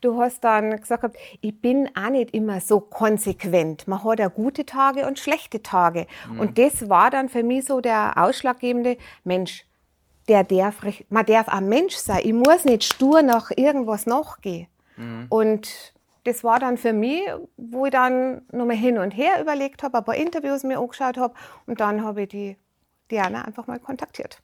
du hast dann gesagt, ich bin auch nicht immer so konsequent. Man hat ja gute Tage und schlechte Tage. Mhm. Und das war dann für mich so der ausschlaggebende Mensch. Der darf, man darf ein Mensch sein. Ich muss nicht stur nach irgendwas nachgehen. Mhm. Und das war dann für mich, wo ich dann nochmal hin und her überlegt habe, ein paar Interviews mir angeschaut habe und dann habe ich die Diana einfach mal kontaktiert.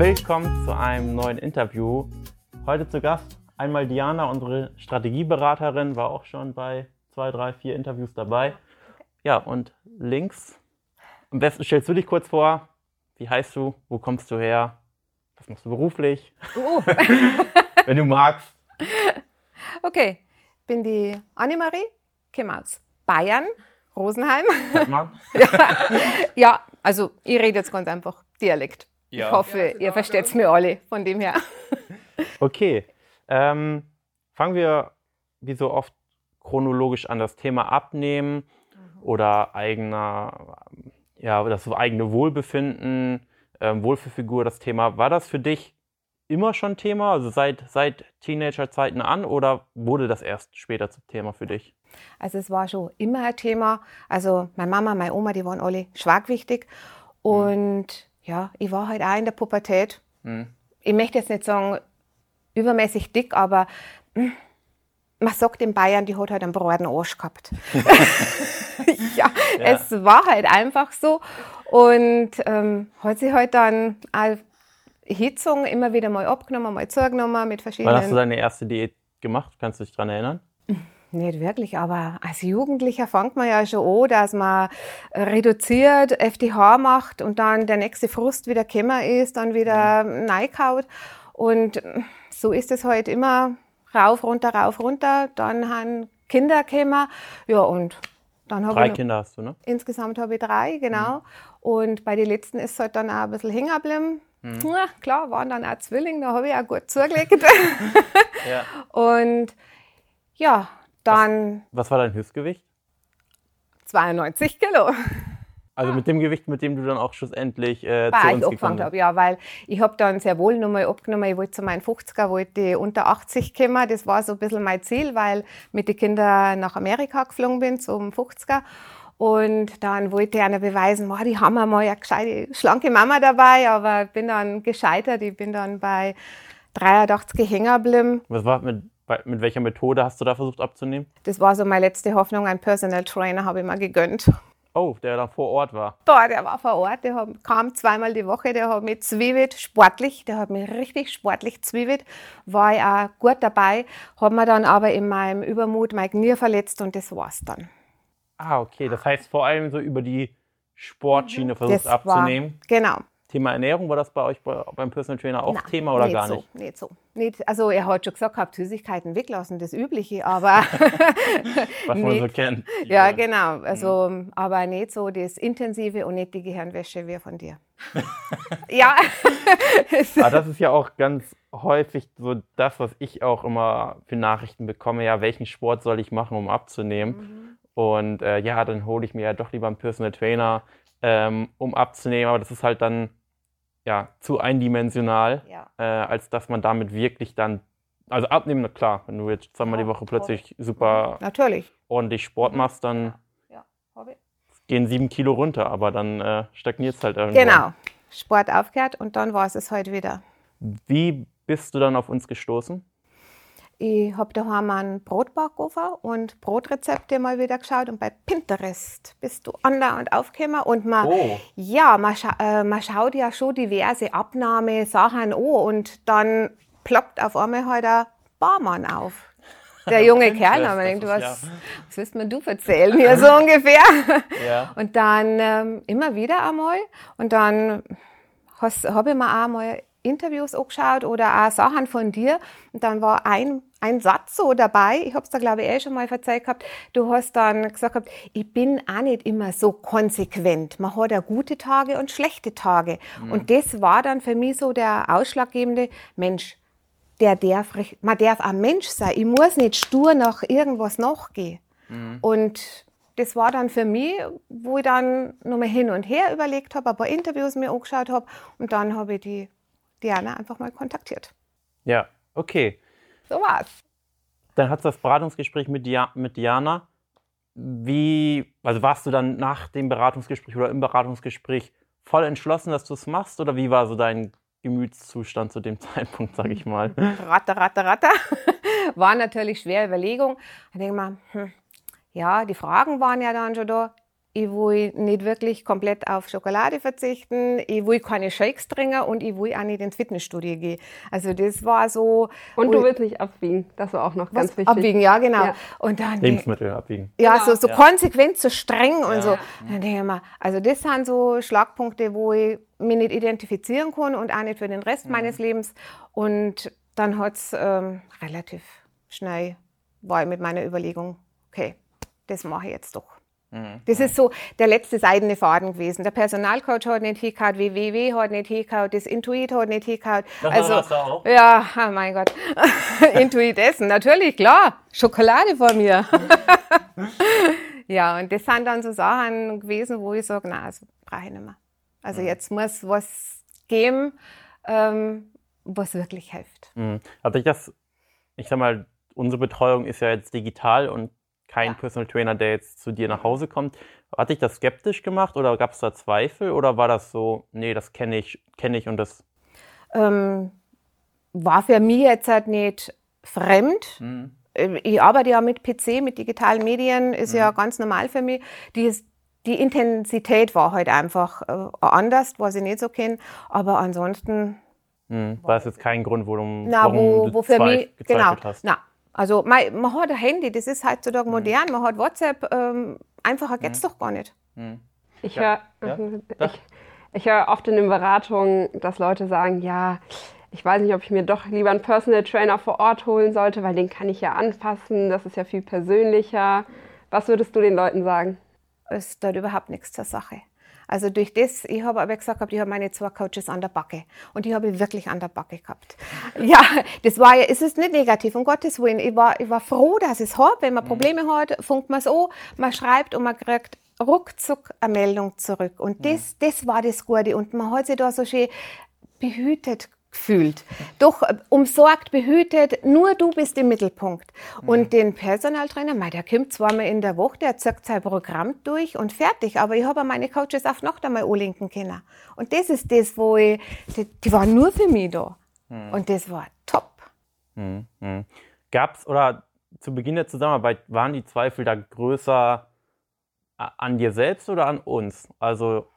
Willkommen zu einem neuen Interview. Heute zu Gast einmal Diana, unsere Strategieberaterin, war auch schon bei zwei, drei, vier Interviews dabei. Ja, und links, am besten stellst du dich kurz vor. Wie heißt du? Wo kommst du her? Was machst du beruflich? Uh. Wenn du magst. Okay, bin die Annemarie, komme aus Bayern, Rosenheim. ja. ja, also ich rede jetzt ganz einfach Dialekt. Ja. Ich hoffe, ihr versteht es mir alle von dem her. Okay, ähm, fangen wir wie so oft chronologisch an das Thema Abnehmen mhm. oder eigener, ja, das eigene Wohlbefinden, ähm, Wohlfühlfigur, das Thema. War das für dich immer schon Thema, also seit, seit Teenagerzeiten an oder wurde das erst später zum Thema für dich? Also es war schon immer ein Thema. Also meine Mama, meine Oma, die waren alle schwagwichtig mhm. und mhm ja, ich war halt auch in der Pubertät. Mhm. Ich möchte jetzt nicht sagen übermäßig dick, aber hm, man sagt in Bayern, die hat halt einen breiten Arsch gehabt. ja, ja, es war halt einfach so. Und ähm, hat sich halt dann auch Hitzung immer wieder mal abgenommen, mal zugenommen mit verschiedenen. Wann hast du deine erste Diät gemacht? Kannst du dich daran erinnern? Nicht wirklich, aber als Jugendlicher fängt man ja schon an, dass man reduziert, FDH macht und dann der nächste Frust wieder Kämmer ist, dann wieder neikaut. Und so ist es halt immer rauf, runter, rauf, runter. Dann haben Kinder gekommen. Ja, und dann habe drei ich. Drei Kinder hast du, ne? Insgesamt habe ich drei, genau. Mhm. Und bei den letzten ist es halt dann auch ein bisschen hängen geblieben. Mhm. Ja, klar, waren dann auch Zwillinge, da habe ich auch gut zugelegt. ja. Und ja, dann. Was, was war dein Höchstgewicht? 92 Kilo. Also mit dem Gewicht, mit dem du dann auch schlussendlich äh, zu uns gekommen habe, ja, weil ich habe dann sehr wohl nochmal abgenommen, ich wollte zu meinen 50er, wollte unter 80 kommen, das war so ein bisschen mein Ziel, weil mit den Kindern nach Amerika geflogen bin, zum 50er und dann wollte ich einer beweisen, oh, die haben mal eine gescheite, schlanke Mama dabei, aber bin dann gescheitert, ich bin dann bei 83 hängen geblieben. Was war mit mit welcher Methode hast du da versucht abzunehmen? Das war so meine letzte Hoffnung. Ein Personal Trainer habe ich mir gegönnt. Oh, der da vor Ort war. Boah, der war vor Ort. Der kam zweimal die Woche. Der hat mich zwiebelt, sportlich. Der hat mich richtig sportlich zwiebelt. War ich auch gut dabei. Hat mir dann aber in meinem Übermut mein Knie verletzt und das war's dann. Ah, okay. Das heißt vor allem so über die Sportschiene mhm. versucht abzunehmen. War, genau. Thema Ernährung, war das bei euch beim Personal Trainer auch Nein, Thema oder gar so, nicht? Nicht so. Nicht, also er hat schon gesagt, habt Süßigkeiten weglassen, das Übliche, aber was man so kennt. Ja, genau. Also, mhm. aber nicht so das Intensive und nicht die Gehirnwäsche wie von dir. ja. aber ah, das ist ja auch ganz häufig so das, was ich auch immer für Nachrichten bekomme. Ja, welchen Sport soll ich machen, um abzunehmen? Mhm. Und äh, ja, dann hole ich mir ja doch lieber einen Personal Trainer, ähm, um abzunehmen. Aber das ist halt dann ja, zu eindimensional, ja. äh, als dass man damit wirklich dann, also abnehmen, klar, wenn du jetzt zweimal ja, die Woche plötzlich super Natürlich. ordentlich Sport machst, dann ja. gehen sieben Kilo runter, aber dann äh, stagniert es halt irgendwo. Genau, Sport aufgehört und dann war es es heute wieder. Wie bist du dann auf uns gestoßen? Ich habe daheim einen Brotbackofen und Brotrezepte mal wieder geschaut und bei Pinterest bist du online und aufgekommen und man, oh. ja, man, scha äh, man schaut ja schon diverse Abnahmesachen an und dann ploppt auf einmal halt ein Barmann auf. Der junge Kerl, aber denkt, was, ja. was willst mir du erzählen hier so ungefähr? Ja. Und dann ähm, immer wieder einmal und dann habe ich mir auch mal Interviews angeschaut oder auch Sachen von dir. Und dann war ein, ein Satz so dabei, ich habe es da glaube ich eh schon mal verzeiht gehabt, du hast dann gesagt gehabt, ich bin auch nicht immer so konsequent. Man hat ja gute Tage und schlechte Tage. Mhm. Und das war dann für mich so der ausschlaggebende Mensch. Der darf, man darf ein Mensch sein. Ich muss nicht stur nach irgendwas nachgehen. Mhm. Und das war dann für mich, wo ich dann nochmal hin und her überlegt habe, ein paar Interviews mir angeschaut habe und dann habe ich die Diana einfach mal kontaktiert. Ja, okay. So war's. Dann hat das Beratungsgespräch mit, Dia mit Diana. Wie, also warst du dann nach dem Beratungsgespräch oder im Beratungsgespräch voll entschlossen, dass du es machst? Oder wie war so dein Gemütszustand zu dem Zeitpunkt, sage ich mal? Ratter, ratter, ratter. War natürlich schwere Überlegung. Ich denke mal, hm, ja, die Fragen waren ja dann schon da. Ich will nicht wirklich komplett auf Schokolade verzichten, ich will keine Shakes trinken und ich will auch nicht ins Fitnessstudio gehen. Also das war so. Und du willst nicht abwiegen, das war auch noch ganz wichtig. Abwiegen, ja genau. Ja. Und dann Lebensmittel abwiegen. Ja, genau. so, so ja. konsequent, so streng und so. Dann denke ich mir, also das sind so Schlagpunkte, wo ich mich nicht identifizieren kann und auch nicht für den Rest mhm. meines Lebens. Und dann hat es ähm, relativ schnell, war ich mit meiner Überlegung, okay, das mache ich jetzt doch. Mhm. Das ist so der letzte seidene Faden gewesen. Der Personalcoach hat nicht hingehauen, WWW hat nicht hingehauen, das Intuit hat nicht hingehauen. Also, auch. ja, oh mein Gott. Intuit essen, natürlich, klar. Schokolade vor mir. ja, und das sind dann so Sachen gewesen, wo ich sage, nein, das brauche ich nicht mehr. Also mhm. jetzt muss was geben, ähm, was wirklich hilft. Mhm. Hat dich das, ich sag mal, unsere Betreuung ist ja jetzt digital und kein ja. Personal Trainer, der jetzt zu dir nach Hause kommt. Hat dich das skeptisch gemacht oder gab es da Zweifel oder war das so, nee, das kenne ich, kenne ich und das? Ähm, war für mich jetzt halt nicht fremd. Mhm. Ich arbeite ja mit PC, mit digitalen Medien, ist mhm. ja ganz normal für mich. Die, die Intensität war halt einfach äh, anders, was ich nicht so kenne. Aber ansonsten. Mhm. War es jetzt kein Grund, warum, na, warum wo, du wo für mich, genau, hast? Na, also man, man, hat ein Handy, das ist heutzutage mhm. modern, man hat WhatsApp, ähm, einfacher geht es mhm. doch gar nicht. Mhm. Ich höre ja, ich, ich hör oft in den Beratungen, dass Leute sagen, ja, ich weiß nicht, ob ich mir doch lieber einen Personal Trainer vor Ort holen sollte, weil den kann ich ja anfassen, das ist ja viel persönlicher. Was würdest du den Leuten sagen? Es ist dort überhaupt nichts zur Sache. Also durch das, ich habe aber gesagt, ich habe meine zwei Coaches an der Backe. Und die habe ich wirklich an der Backe gehabt. Ja, das war ja, es ist nicht negativ, um Gottes Willen. Ich war, ich war froh, dass ich es habe. Wenn man mhm. Probleme hat, funkt man es an, man schreibt und man kriegt ruckzuck eine Meldung zurück. Und das, das war das Gute. Und man hat sich da so schön behütet gefühlt. Doch äh, umsorgt, behütet, nur du bist im Mittelpunkt. Mhm. Und den Personaltrainer, mei, der kommt zweimal in der Woche, der zirkt sein Programm durch und fertig. Aber ich habe meine Coaches auf noch einmal anlenken können. Und das ist das, wo ich, die, die waren nur für mich da. Mhm. Und das war top. Mhm. mhm. Gab's oder zu Beginn der Zusammenarbeit waren die Zweifel da größer an dir selbst oder an uns? Also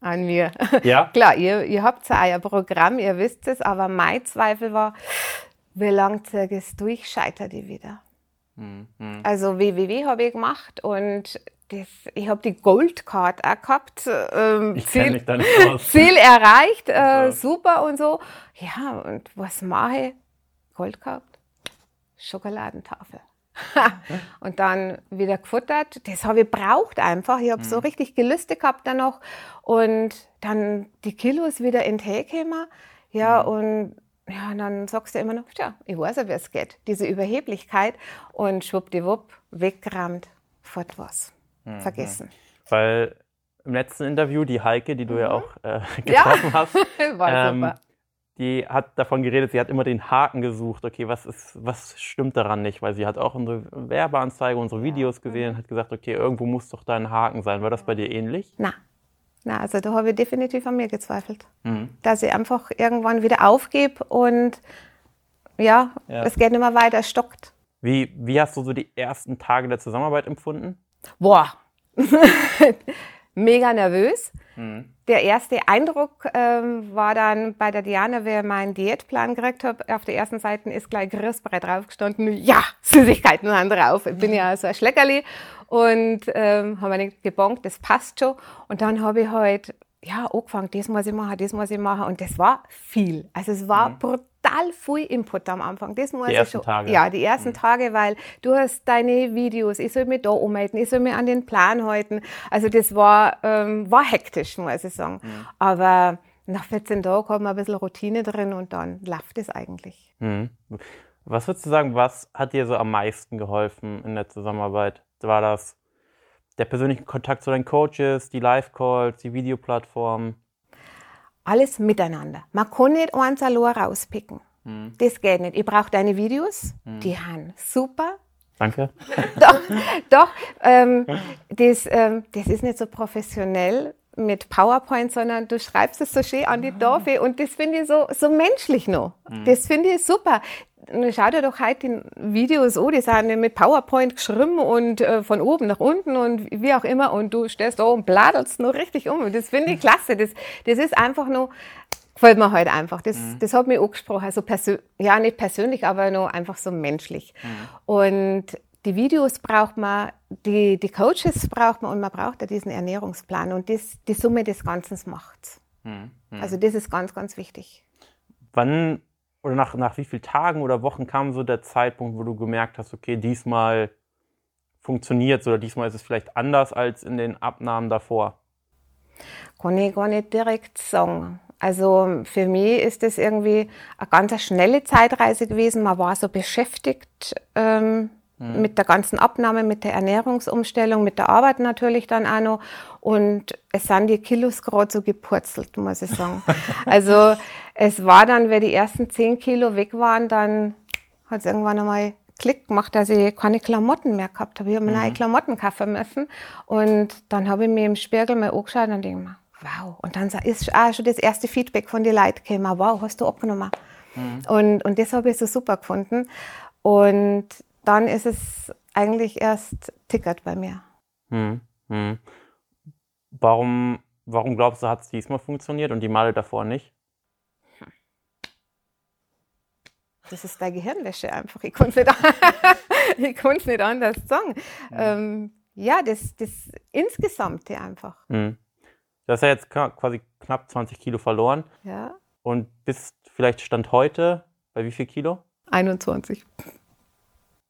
an mir. Ja. Klar, ihr, ihr habt ja euer Programm, ihr wisst es, aber mein Zweifel war, wie lange ich es durch, scheitert ich wieder. Mhm. Also WWW habe ich gemacht und das, ich habe die Goldcard auch gehabt. Ähm, ich Ziel, mich da nicht aus. Ziel erreicht, äh, super und so. Ja, und was mache ich? Goldcard, Schokoladentafel. und dann wieder gefuttert. Das habe ich braucht einfach. Ich habe mhm. so richtig Gelüste gehabt dann noch. Und dann die Kilos wieder in den gekommen. Ja, mhm. und ja, und dann sagst du immer noch, ja, ich weiß ja, wie es geht. Diese Überheblichkeit und schwuppdiwupp, weggerammt, fort was. Mhm. Vergessen. Weil im letzten Interview, die Heike, die du ja mhm. auch äh, getroffen ja. hast, war ähm, super die hat davon geredet, sie hat immer den Haken gesucht. Okay, was ist, was stimmt daran nicht? Weil sie hat auch unsere Werbeanzeige, unsere Videos gesehen und hat gesagt, okay, irgendwo muss doch da ein Haken sein. War das bei dir ähnlich? Na, na, also da habe ich definitiv an mir gezweifelt, mhm. dass ich einfach irgendwann wieder aufgebe und ja, ja, es geht nicht mehr weiter, es stockt. Wie, wie hast du so die ersten Tage der Zusammenarbeit empfunden? Boah, mega nervös. Mhm. Der erste Eindruck ähm, war dann bei der Diana, wer meinen Diätplan gekriegt hat. Auf der ersten Seite ist gleich Grissbrei draufgestanden. Ja, Süßigkeiten waren drauf. Ich bin ja so ein Schleckerli und ähm, haben wir gebongt, das passt schon. Und dann habe ich halt ja, angefangen, das muss ich machen, das muss ich machen. Und das war viel. Also es war mhm. Brutal viel Input am Anfang. Das muss die ich ersten schon. Tage. Ja, die ersten mhm. Tage, weil du hast deine Videos, ich soll mich da umhalten, ich soll mich an den Plan halten. Also das war, ähm, war hektisch, muss ich sagen. Mhm. Aber nach 14 Tagen haben wir ein bisschen Routine drin und dann läuft es eigentlich. Mhm. Was würdest du sagen, was hat dir so am meisten geholfen in der Zusammenarbeit? War das der persönliche Kontakt zu deinen Coaches, die Live-Calls, die Videoplattformen? Alles miteinander. Man kann nicht eins allein rauspicken. Hm. Das geht nicht. Ich brauche deine Videos, hm. die haben super. Danke. doch, doch ähm, das, ähm, das ist nicht so professionell mit PowerPoint, sondern du schreibst es so schön an die Tafel und das finde ich so, so menschlich noch. Mhm. Das finde ich super. Schau dir doch heute die Videos an, die sind mit PowerPoint geschrieben und äh, von oben nach unten und wie auch immer und du stehst da und bladelst noch richtig um. Das finde ich klasse. Das, das ist einfach nur, gefällt mir halt einfach. Das, mhm. das hat mich angesprochen. Also ja, nicht persönlich, aber nur einfach so menschlich. Mhm. Und die Videos braucht man, die, die Coaches braucht man und man braucht ja diesen Ernährungsplan und das, die Summe des Ganzen macht. Mhm. Also das ist ganz, ganz wichtig. Wann oder nach, nach wie vielen Tagen oder Wochen kam so der Zeitpunkt, wo du gemerkt hast, okay, diesmal funktioniert oder diesmal ist es vielleicht anders als in den Abnahmen davor? Kann ich gar nicht direkt sagen. Also für mich ist das irgendwie eine ganz schnelle Zeitreise gewesen. Man war so beschäftigt ähm, mhm. mit der ganzen Abnahme, mit der Ernährungsumstellung, mit der Arbeit natürlich dann auch noch. Und es sind die Kilos gerade so gepurzelt, muss ich sagen. also es war dann, wenn die ersten zehn Kilo weg waren, dann hat es irgendwann einmal Klick gemacht, dass ich keine Klamotten mehr gehabt habe. Ich habe mir mhm. neue Klamotten kaufen müssen. Und dann habe ich mir im Spiegel mal angeschaut und denke mir, wow. Und dann ist auch schon das erste Feedback von den Leuten gekommen, wow, hast du abgenommen. Mhm. Und, und das habe ich so super gefunden. Und dann ist es eigentlich erst tickert bei mir. Mhm. Mhm. Warum, warum glaubst du, hat es diesmal funktioniert und die Male davor nicht? Das ist deine Gehirnwäsche einfach. Ich konnte es nicht, nicht anders sagen. Mhm. Ähm, ja, das, das Insgesamte einfach. Mhm. Du hast ja jetzt quasi knapp 20 Kilo verloren. Ja. Und bist vielleicht Stand heute bei wie viel Kilo? 21.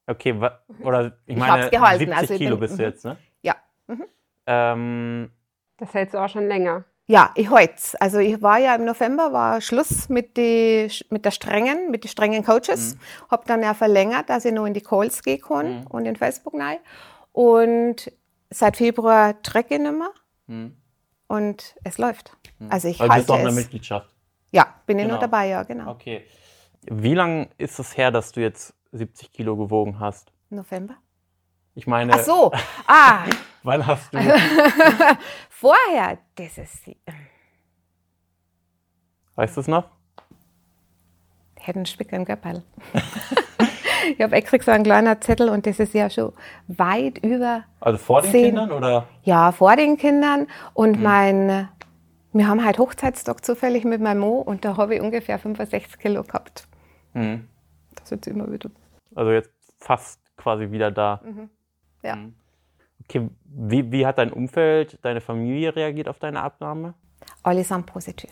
Okay, oder ich meine, ich gehalten, 70 also Kilo bin, bist du jetzt, ne? Ja. Mhm. Ähm, das hältst du auch schon länger. Ja, ich heute. Also ich war ja im November, war Schluss mit, die, mit der strengen, mit den strengen Coaches. Mhm. Hab dann ja verlängert, dass ich noch in die Calls gehen kann mhm. und in Facebook rein. Und seit Februar trecke ich nicht mehr. Mhm und es läuft. Hm. Also ich Aber halte bist du auch in der Mitgliedschaft? Ja, bin genau. ich nur dabei, ja, genau. Okay. Wie lange ist es her, dass du jetzt 70 Kilo gewogen hast? November. Ich meine. Ach so, ah. wann hast du? Vorher, das ist. Weißt du es noch? Hätten Spicker im Göpperl. Ich habe extra so einen kleinen Zettel und das ist ja schon weit über. Also vor den zehn, Kindern oder? Ja, vor den Kindern. Und mhm. mein, wir haben halt Hochzeitstag zufällig mit meinem Mo und da habe ich ungefähr 65 Kilo gehabt. Mhm. Das ist jetzt immer wieder. Also jetzt fast quasi wieder da. Mhm. Ja. Mhm. Okay, wie, wie hat dein Umfeld, deine Familie reagiert auf deine Abnahme? Alle sind positiv.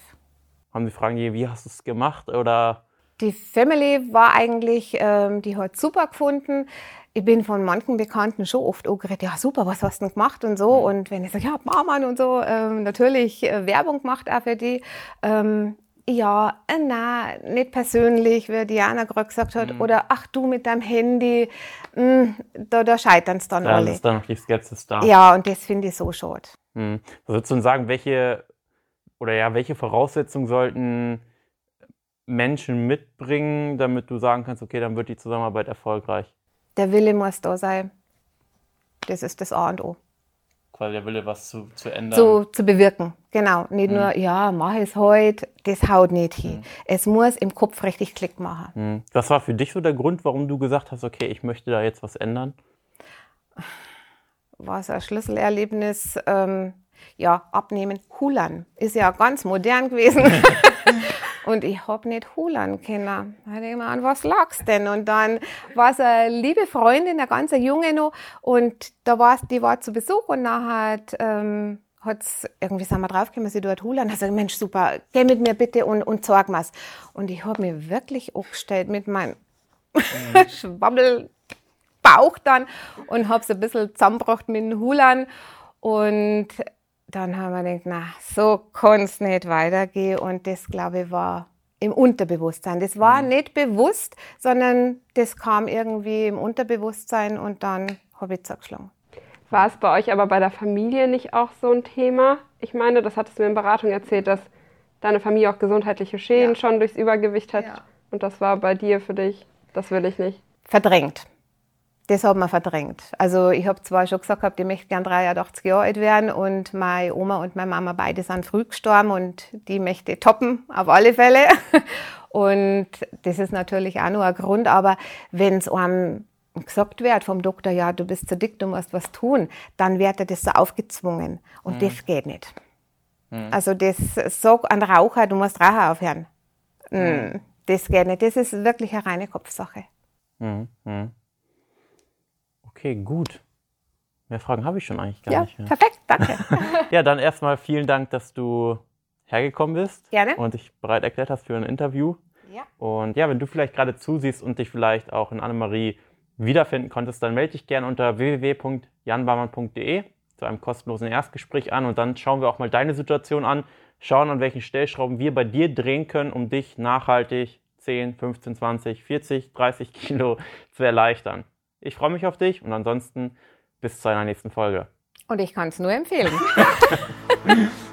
Haben sie fragen, wie hast du es gemacht oder? Die Family war eigentlich, ähm, die hat super gefunden. Ich bin von manchen Bekannten schon oft angeredet, ja super, was hast du denn gemacht und so. Mhm. Und wenn ich sage, ja, Mama und so, ähm, natürlich äh, Werbung gemacht auch für die. Ähm, ja, äh, na, nicht persönlich, wie Diana gerade gesagt hat, mhm. oder ach du mit deinem Handy, mh, hm, da, da scheitern es dann ja, alle. ist dann noch die Skepsis da. Ja, und das finde ich so schade. Mhm. Was würdest du denn sagen, welche, oder ja, welche Voraussetzungen sollten Menschen mitbringen, damit du sagen kannst, okay, dann wird die Zusammenarbeit erfolgreich? Der Wille muss da sein. Das ist das A und O. Quasi der Wille, was zu, zu ändern. Zu, zu bewirken, genau. Nicht mhm. nur, ja, mach es heute, das haut nicht hin. Mhm. Es muss im Kopf richtig Klick machen. Mhm. Was war für dich so der Grund, warum du gesagt hast, okay, ich möchte da jetzt was ändern? War es ein Schlüsselerlebnis? Ähm, ja, abnehmen, Hulan. Ist ja ganz modern gewesen. Und ich habe nicht hulan können. Da ich mir an, was lag's denn? Und dann war es eine liebe Freundin, eine ganz junge noch, und da war die war zu Besuch und nachher ähm, hat's, irgendwie sind wir draufgekommen, sie dort hulan. Gesagt, Mensch, super, geh mit mir bitte und, und zeig mir's. Und ich habe mir wirklich aufgestellt mit meinem mhm. Schwabbel Bauch dann und habe es ein bisschen zusammengebracht mit dem Hulan. Und dann haben wir gedacht, na, so kann es nicht weitergehen. Und das, glaube ich, war im Unterbewusstsein. Das war mhm. nicht bewusst, sondern das kam irgendwie im Unterbewusstsein und dann habe ich zugeschlagen. War es bei euch aber bei der Familie nicht auch so ein Thema? Ich meine, das hattest du mir in Beratung erzählt, dass deine Familie auch gesundheitliche Schäden ja. schon durchs Übergewicht hat. Ja. Und das war bei dir für dich, das will ich nicht. Verdrängt. Das hat man verdrängt. Also ich habe zwar schon gesagt gehabt, ich möchte gern 83 Jahre alt werden und meine Oma und meine Mama beide sind früh gestorben und die möchte toppen, auf alle Fälle. Und das ist natürlich auch nur ein Grund, aber wenn es einem gesagt wird vom Doktor, ja, du bist zu dick, du musst was tun, dann wird das so aufgezwungen. Und mhm. das geht nicht. Mhm. Also das sagt ein Raucher, du musst Rauchen aufhören. Mhm. mhm. Das geht nicht. Das ist wirklich eine reine Kopfsache. Okay, gut. Mehr Fragen habe ich schon eigentlich gar ja, nicht mehr. Perfekt, danke. ja, dann erstmal vielen Dank, dass du hergekommen bist. Gerne. Und dich bereit erklärt hast für ein Interview. Ja. Und ja, wenn du vielleicht gerade zusiehst und dich vielleicht auch in Annemarie wiederfinden konntest, dann melde dich gerne unter www.janbarmann.de zu einem kostenlosen Erstgespräch an und dann schauen wir auch mal deine Situation an, schauen an welchen Stellschrauben wir bei dir drehen können, um dich nachhaltig 10, 15, 20, 40, 30 Kilo zu erleichtern. Ich freue mich auf dich und ansonsten bis zu einer nächsten Folge. Und ich kann es nur empfehlen.